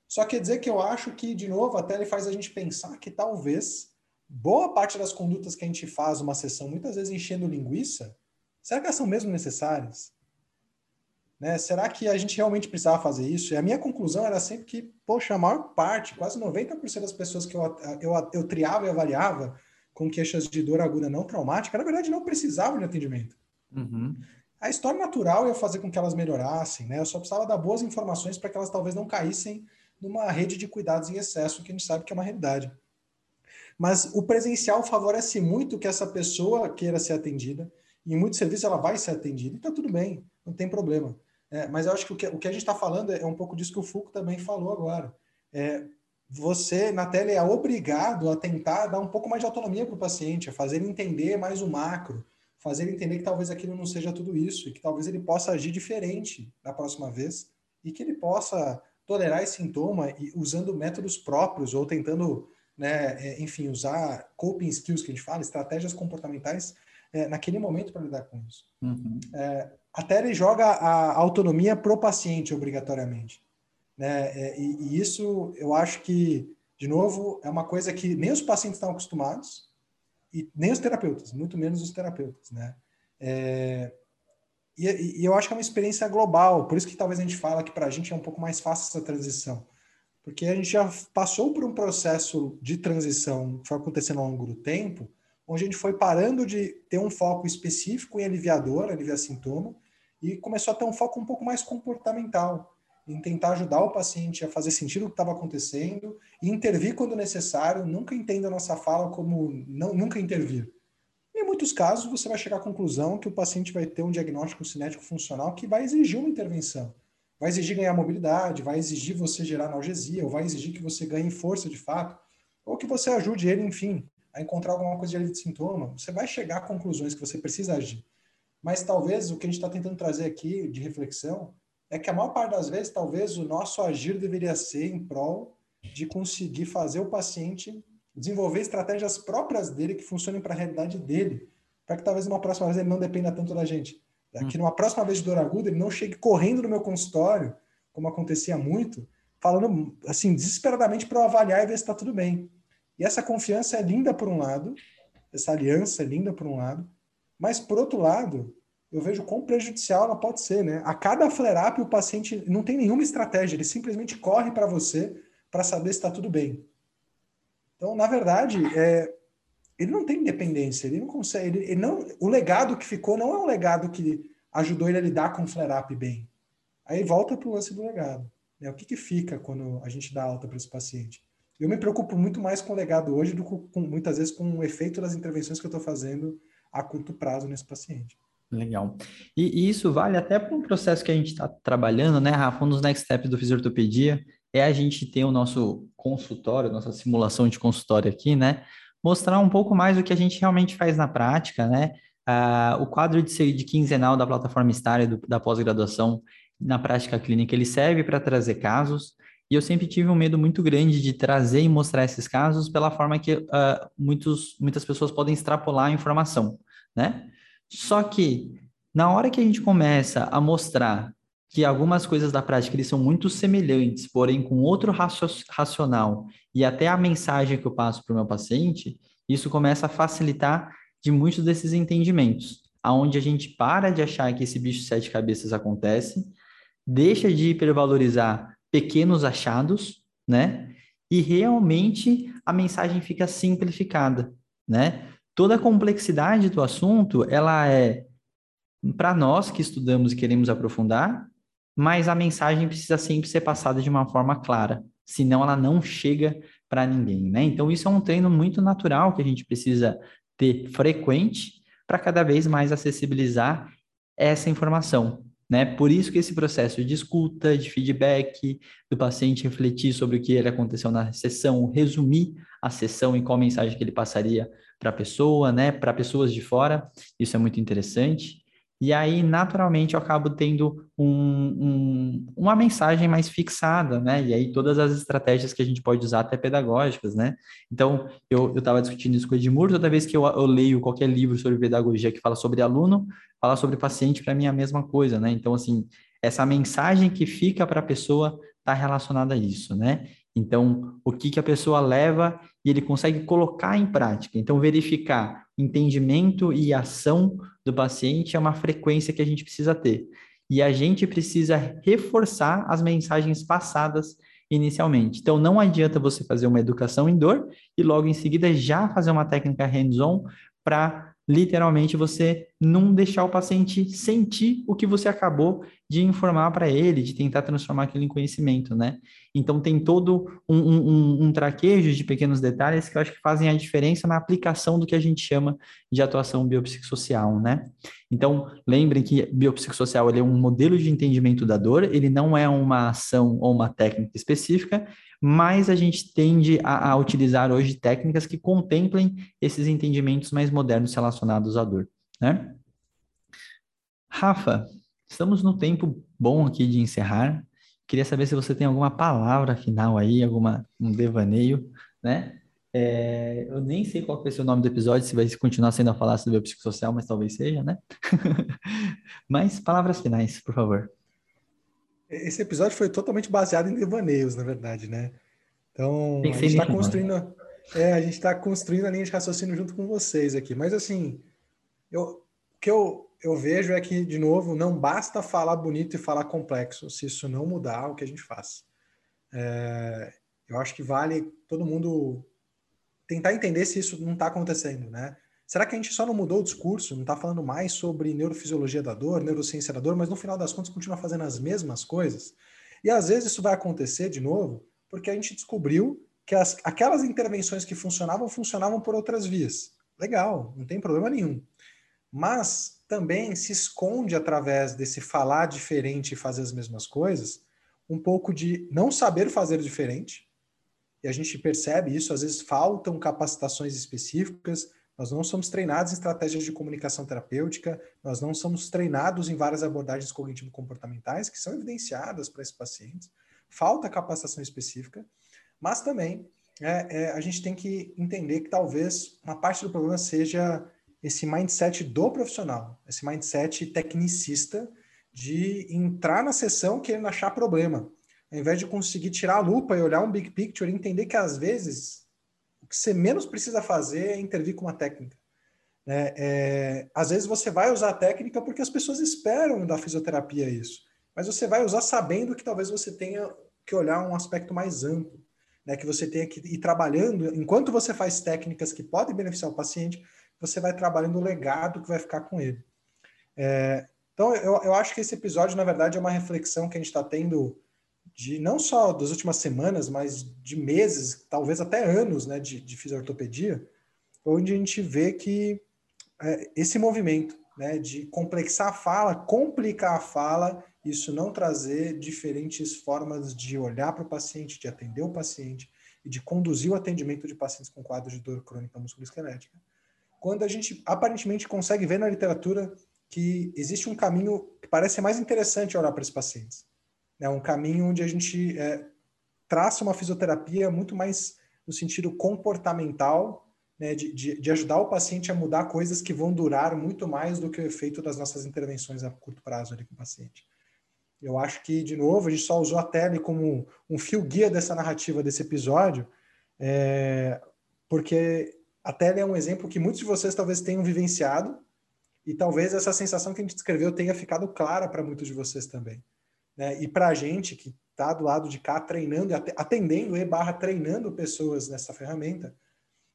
Só quer dizer que eu acho que, de novo, até ele faz a gente pensar que talvez boa parte das condutas que a gente faz uma sessão, muitas vezes enchendo linguiça, será que elas são mesmo necessárias? Né? Será que a gente realmente precisava fazer isso? E a minha conclusão era sempre que, poxa, a maior parte, quase 90% das pessoas que eu, eu, eu triava e avaliava com queixas de dor aguda não traumática, na verdade não precisavam de atendimento. Uhum. A história natural ia fazer com que elas melhorassem, né? Eu só precisava dar boas informações para que elas talvez não caíssem numa rede de cuidados em excesso, que a gente sabe que é uma realidade. Mas o presencial favorece muito que essa pessoa queira ser atendida. Em muitos serviços ela vai ser atendida e está tudo bem, não tem problema. É, mas eu acho que o, que o que a gente está falando é um pouco disso que o Foucault também falou agora. É, você, na tela, é obrigado a tentar dar um pouco mais de autonomia para o paciente, a fazer ele entender mais o macro, fazer ele entender que talvez aquilo não seja tudo isso, e que talvez ele possa agir diferente da próxima vez, e que ele possa tolerar esse sintoma e usando métodos próprios, ou tentando, né, é, enfim, usar coping skills que a gente fala, estratégias comportamentais, é, naquele momento para lidar com isso. Uhum. É, até ele joga a autonomia pro paciente obrigatoriamente. Né? É, e, e, isso eu acho que, de novo, é uma coisa que nem os pacientes estão acostumados e nem os terapeutas, muito menos os terapeutas. Né? É, e, e, eu acho que é uma experiência global, por isso que talvez a gente fala que para a gente é um pouco mais fácil essa transição. Porque a gente já passou por um processo de transição que foi acontecendo ao longo do tempo, onde a gente foi parando de ter um foco específico em aliviador, aliviar sintoma, e começou a ter um foco um pouco mais comportamental, em tentar ajudar o paciente a fazer sentido o que estava acontecendo e intervir quando necessário. Nunca entenda a nossa fala como não, nunca intervir. Em muitos casos, você vai chegar à conclusão que o paciente vai ter um diagnóstico cinético funcional que vai exigir uma intervenção. Vai exigir ganhar mobilidade, vai exigir você gerar analgesia, ou vai exigir que você ganhe força de fato, ou que você ajude ele, enfim, a encontrar alguma coisa de alívio de sintoma. Você vai chegar a conclusões que você precisa agir. Mas talvez o que a gente está tentando trazer aqui de reflexão é que a maior parte das vezes, talvez o nosso agir deveria ser em prol de conseguir fazer o paciente desenvolver estratégias próprias dele que funcionem para a realidade dele, para que talvez uma próxima vez ele não dependa tanto da gente. É que numa próxima vez de dor aguda ele não chegue correndo no meu consultório, como acontecia muito, falando assim desesperadamente para eu avaliar e ver se está tudo bem. E essa confiança é linda por um lado, essa aliança é linda por um lado, mas por outro lado, eu vejo quão prejudicial ela pode ser, né? A cada flare-up o paciente não tem nenhuma estratégia, ele simplesmente corre para você para saber se está tudo bem. Então, na verdade, é, ele não tem independência, ele não consegue, ele, ele, não, o legado que ficou não é um legado que ajudou ele a lidar com o flare-up bem. Aí volta para o lance do legado. Né? O que, que fica quando a gente dá alta para esse paciente? Eu me preocupo muito mais com o legado hoje do que com, muitas vezes com o efeito das intervenções que eu estou fazendo a curto prazo nesse paciente. Legal. E, e, isso vale até para um processo que a gente está trabalhando, né, Rafa? Um dos next steps do fisiortopedia é a gente ter o nosso consultório, nossa simulação de consultório aqui, né? Mostrar um pouco mais o que a gente realmente faz na prática, né? Ah, o quadro de, de quinzenal da plataforma Star da pós-graduação na prática clínica, ele serve para trazer casos, e eu sempre tive um medo muito grande de trazer e mostrar esses casos pela forma que uh, muitos, muitas pessoas podem extrapolar a informação, né? Só que, na hora que a gente começa a mostrar que algumas coisas da prática eles são muito semelhantes, porém com outro racional e até a mensagem que eu passo para o meu paciente, isso começa a facilitar de muitos desses entendimentos, aonde a gente para de achar que esse bicho de sete cabeças acontece, deixa de hipervalorizar pequenos achados, né? E realmente a mensagem fica simplificada, né? Toda a complexidade do assunto, ela é para nós que estudamos e queremos aprofundar, mas a mensagem precisa sempre ser passada de uma forma clara, senão ela não chega para ninguém, né? Então isso é um treino muito natural que a gente precisa ter frequente para cada vez mais acessibilizar essa informação, né? Por isso que esse processo de escuta, de feedback, do paciente refletir sobre o que ele aconteceu na sessão, resumir a sessão e qual mensagem que ele passaria para a pessoa, né? Para pessoas de fora, isso é muito interessante. E aí, naturalmente, eu acabo tendo um, um, uma mensagem mais fixada, né? E aí, todas as estratégias que a gente pode usar, até pedagógicas, né? Então, eu estava discutindo isso com o Edmur, toda vez que eu, eu, leio qualquer livro sobre pedagogia que fala sobre aluno, fala sobre paciente, para mim é a mesma coisa, né? Então, assim, essa mensagem que fica para a pessoa está relacionada a isso, né? Então, o que, que a pessoa leva e ele consegue colocar em prática. Então, verificar entendimento e ação do paciente é uma frequência que a gente precisa ter. E a gente precisa reforçar as mensagens passadas inicialmente. Então, não adianta você fazer uma educação em dor e logo em seguida já fazer uma técnica hands-on para literalmente você não deixar o paciente sentir o que você acabou de informar para ele, de tentar transformar aquilo em conhecimento, né? Então tem todo um, um, um, traquejo de pequenos detalhes que eu acho que fazem a diferença na aplicação do que a gente chama de atuação biopsicossocial, né? Então lembrem que biopsicossocial ele é um modelo de entendimento da dor, ele não é uma ação ou uma técnica específica, mais a gente tende a, a, utilizar hoje técnicas que contemplem esses entendimentos mais modernos relacionados à dor, né? Rafa, estamos no tempo bom aqui de encerrar. Queria saber se você tem alguma palavra final aí, alguma um devaneio, né? É, eu nem sei qual vai ser o nome do episódio, se vai continuar sendo a falar sobre o psicossocial, mas talvez seja, né? (laughs) mas palavras finais, por favor. Esse episódio foi totalmente baseado em devaneios, na verdade, né? Então, a gente está construindo, é, a gente está construindo a linha de raciocínio junto com vocês aqui. Mas assim, eu, o que eu, eu vejo é que, de novo, não basta falar bonito e falar complexo, se isso não mudar o que a gente faz. É, eu acho que vale todo mundo tentar entender se isso não está acontecendo, né? Será que a gente só não mudou o discurso, não está falando mais sobre neurofisiologia da dor, neurociência da dor, mas no final das contas continua fazendo as mesmas coisas? E às vezes isso vai acontecer de novo porque a gente descobriu que as, aquelas intervenções que funcionavam, funcionavam por outras vias. Legal, não tem problema nenhum. Mas também se esconde através desse falar diferente e fazer as mesmas coisas, um pouco de não saber fazer diferente. E a gente percebe isso, às vezes faltam capacitações específicas, nós não somos treinados em estratégias de comunicação terapêutica, nós não somos treinados em várias abordagens cognitivo-comportamentais que são evidenciadas para esses pacientes. Falta capacitação específica, mas também é, é, a gente tem que entender que talvez uma parte do problema seja esse mindset do profissional, esse mindset tecnicista de entrar na sessão querendo achar problema, ao invés de conseguir tirar a lupa e olhar um big picture e entender que às vezes que você menos precisa fazer é intervir com uma técnica. É, é, às vezes você vai usar a técnica porque as pessoas esperam da fisioterapia isso, mas você vai usar sabendo que talvez você tenha que olhar um aspecto mais amplo, né, que você tenha que ir trabalhando, enquanto você faz técnicas que podem beneficiar o paciente, você vai trabalhando o legado que vai ficar com ele. É, então, eu, eu acho que esse episódio, na verdade, é uma reflexão que a gente está tendo de não só das últimas semanas, mas de meses, talvez até anos, né, de, de fisiortopedia, onde a gente vê que é, esse movimento né, de complexar a fala, complicar a fala, isso não trazer diferentes formas de olhar para o paciente, de atender o paciente e de conduzir o atendimento de pacientes com quadros de dor crônica musculoesquelética. Quando a gente aparentemente consegue ver na literatura que existe um caminho que parece mais interessante olhar para esses pacientes é um caminho onde a gente é, traça uma fisioterapia muito mais no sentido comportamental, né, de, de, de, ajudar o paciente a mudar coisas que vão durar muito mais do que o efeito das nossas intervenções a curto prazo ali com o paciente. Eu acho que, de novo, a gente só usou a tele como um fio guia dessa narrativa desse episódio, é, porque a tele é um exemplo que muitos de vocês talvez tenham vivenciado, e talvez essa sensação que a gente descreveu tenha ficado clara para muitos de vocês também. Né? E para a gente que está do lado de cá treinando, atendendo e barra treinando pessoas nessa ferramenta,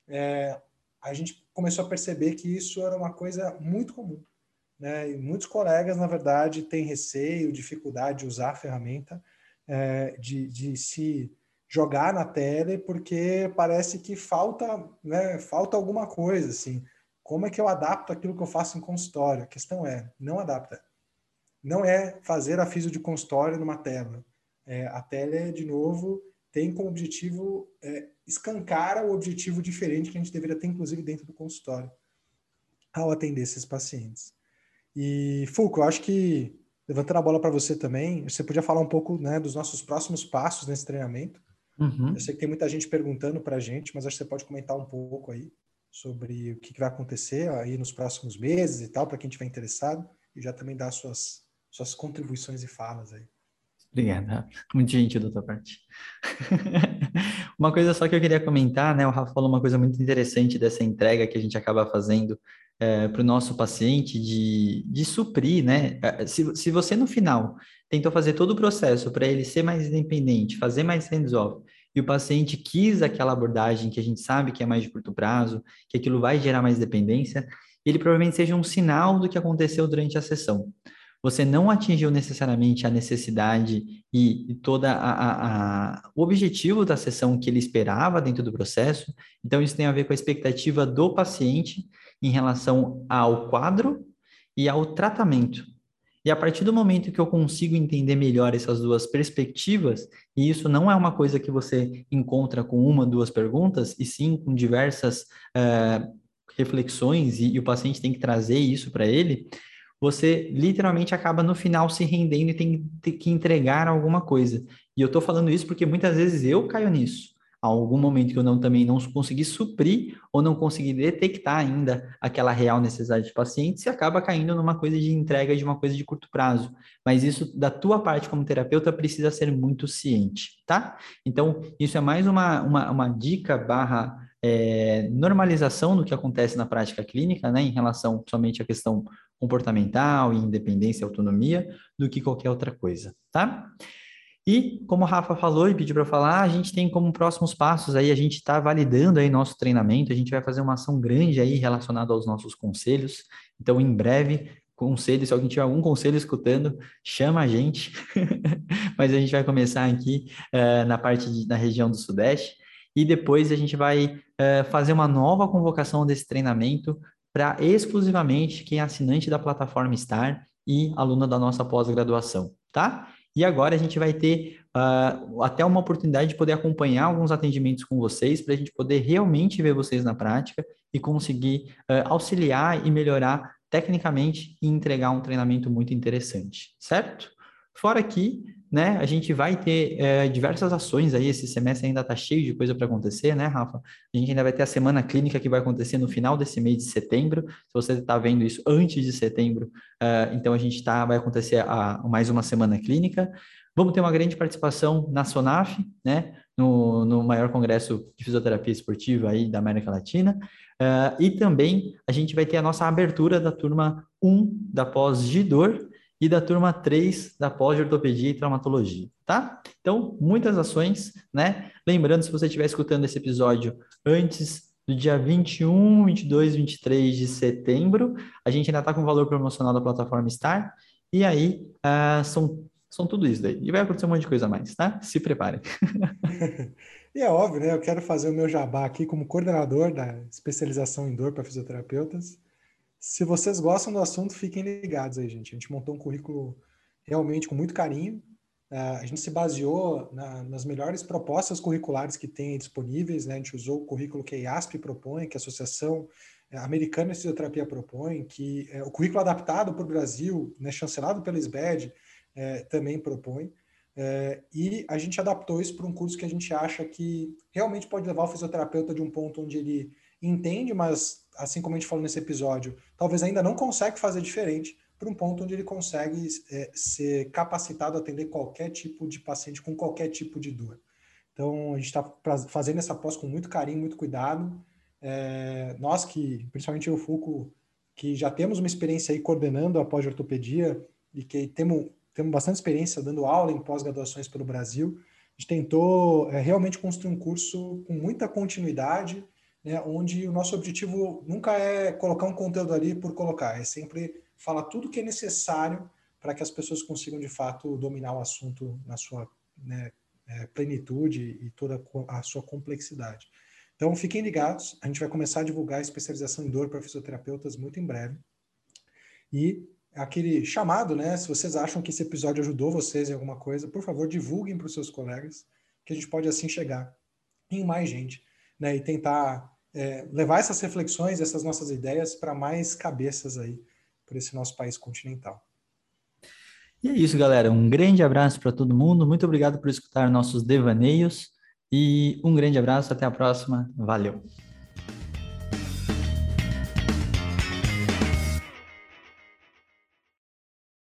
é, a gente começou a perceber que isso era uma coisa muito comum. Né? E muitos colegas, na verdade, têm receio, dificuldade de usar a ferramenta, é, de, de se jogar na tela, porque parece que falta, né, falta alguma coisa, assim. Como é que eu adapto aquilo que eu faço em consultório? A questão é, não adapta não é fazer a físio de consultório numa tela. É, a tela, de novo, tem como objetivo é, escancar o objetivo diferente que a gente deveria ter, inclusive, dentro do consultório, ao atender esses pacientes. E, Fulco, eu acho que, levantando a bola para você também, você podia falar um pouco né, dos nossos próximos passos nesse treinamento. Uhum. Eu sei que tem muita gente perguntando para a gente, mas acho que você pode comentar um pouco aí sobre o que vai acontecer aí nos próximos meses e tal, para quem estiver interessado, e já também dar suas suas contribuições e falas aí. Obrigada. Muito gentil da tua parte. (laughs) uma coisa só que eu queria comentar, né? O Rafa falou uma coisa muito interessante dessa entrega que a gente acaba fazendo é, para o nosso paciente de, de suprir, né? É, se, se você no final tentou fazer todo o processo para ele ser mais independente, fazer mais hands-off, e o paciente quis aquela abordagem que a gente sabe que é mais de curto prazo, que aquilo vai gerar mais dependência, ele provavelmente seja um sinal do que aconteceu durante a sessão você não atingiu necessariamente a necessidade e, e toda a, a, a, o objetivo da sessão que ele esperava dentro do processo. Então, isso tem a ver com a expectativa do paciente em relação ao quadro e ao tratamento. E a partir do momento que eu consigo entender melhor essas duas perspectivas, e isso não é uma coisa que você encontra com uma, duas perguntas, e sim com diversas uh, reflexões, e, e o paciente tem que trazer isso para ele, você literalmente acaba no final se rendendo e tem, tem que entregar alguma coisa. E eu estou falando isso porque muitas vezes eu caio nisso. Algum momento que eu não também não consegui suprir ou não consegui detectar ainda aquela real necessidade de paciente, você acaba caindo numa coisa de entrega de uma coisa de curto prazo. Mas isso, da tua parte como terapeuta, precisa ser muito ciente, tá? Então, isso é mais uma, uma, uma dica barra é, normalização do que acontece na prática clínica, né, em relação somente à questão comportamental, independência autonomia, do que qualquer outra coisa, tá? E, como a Rafa falou e pediu para falar, a gente tem como próximos passos aí, a gente está validando aí nosso treinamento, a gente vai fazer uma ação grande aí relacionada aos nossos conselhos. Então, em breve, conselho, se alguém tiver algum conselho escutando, chama a gente. (laughs) Mas a gente vai começar aqui uh, na parte de, na região do Sudeste e depois a gente vai uh, fazer uma nova convocação desse treinamento para exclusivamente quem é assinante da plataforma Star e aluna da nossa pós-graduação, tá? E agora a gente vai ter uh, até uma oportunidade de poder acompanhar alguns atendimentos com vocês, para a gente poder realmente ver vocês na prática e conseguir uh, auxiliar e melhorar tecnicamente e entregar um treinamento muito interessante, certo? Fora que, né, a gente vai ter é, diversas ações aí, esse semestre ainda está cheio de coisa para acontecer, né, Rafa? A gente ainda vai ter a semana clínica que vai acontecer no final desse mês de setembro. Se você está vendo isso antes de setembro, uh, então a gente tá, vai acontecer a, mais uma semana clínica. Vamos ter uma grande participação na SONAF, né, no, no maior congresso de fisioterapia esportiva aí da América Latina. Uh, e também a gente vai ter a nossa abertura da turma 1 da pós de dor e da turma 3 da pós de ortopedia e traumatologia, tá? Então, muitas ações, né? Lembrando, se você estiver escutando esse episódio antes do dia 21, 22, 23 de setembro, a gente ainda está com o valor promocional da plataforma Star, e aí uh, são, são tudo isso daí. E vai acontecer um monte de coisa a mais, tá? Se preparem. (laughs) e é óbvio, né? Eu quero fazer o meu jabá aqui como coordenador da especialização em dor para fisioterapeutas. Se vocês gostam do assunto, fiquem ligados aí, gente. A gente montou um currículo realmente com muito carinho. Uh, a gente se baseou na, nas melhores propostas curriculares que tem disponíveis. Né? A gente usou o currículo que a IASP propõe, que a Associação eh, Americana de Fisioterapia propõe, que é, o currículo adaptado para o Brasil, né, chancelado pela SBED, é, também propõe. É, e a gente adaptou isso para um curso que a gente acha que realmente pode levar o fisioterapeuta de um ponto onde ele entende, mas assim como a gente falou nesse episódio, talvez ainda não consegue fazer diferente para um ponto onde ele consegue é, ser capacitado a atender qualquer tipo de paciente com qualquer tipo de dor. Então, a gente está fazendo essa pós com muito carinho, muito cuidado. É, nós que, principalmente eu, Fuco, que já temos uma experiência aí coordenando a pós-ortopedia e que temos, temos bastante experiência dando aula em pós-graduações pelo Brasil, a gente tentou é, realmente construir um curso com muita continuidade, né, onde o nosso objetivo nunca é colocar um conteúdo ali por colocar, é sempre falar tudo que é necessário para que as pessoas consigam de fato dominar o assunto na sua né, é, plenitude e toda a sua complexidade. Então fiquem ligados, a gente vai começar a divulgar a especialização em dor para fisioterapeutas muito em breve. E aquele chamado, né? Se vocês acham que esse episódio ajudou vocês em alguma coisa, por favor, divulguem para os seus colegas, que a gente pode assim chegar em mais gente, né? E tentar é, levar essas reflexões, essas nossas ideias para mais cabeças aí, por esse nosso país continental. E é isso, galera. Um grande abraço para todo mundo. Muito obrigado por escutar nossos devaneios. E um grande abraço. Até a próxima. Valeu.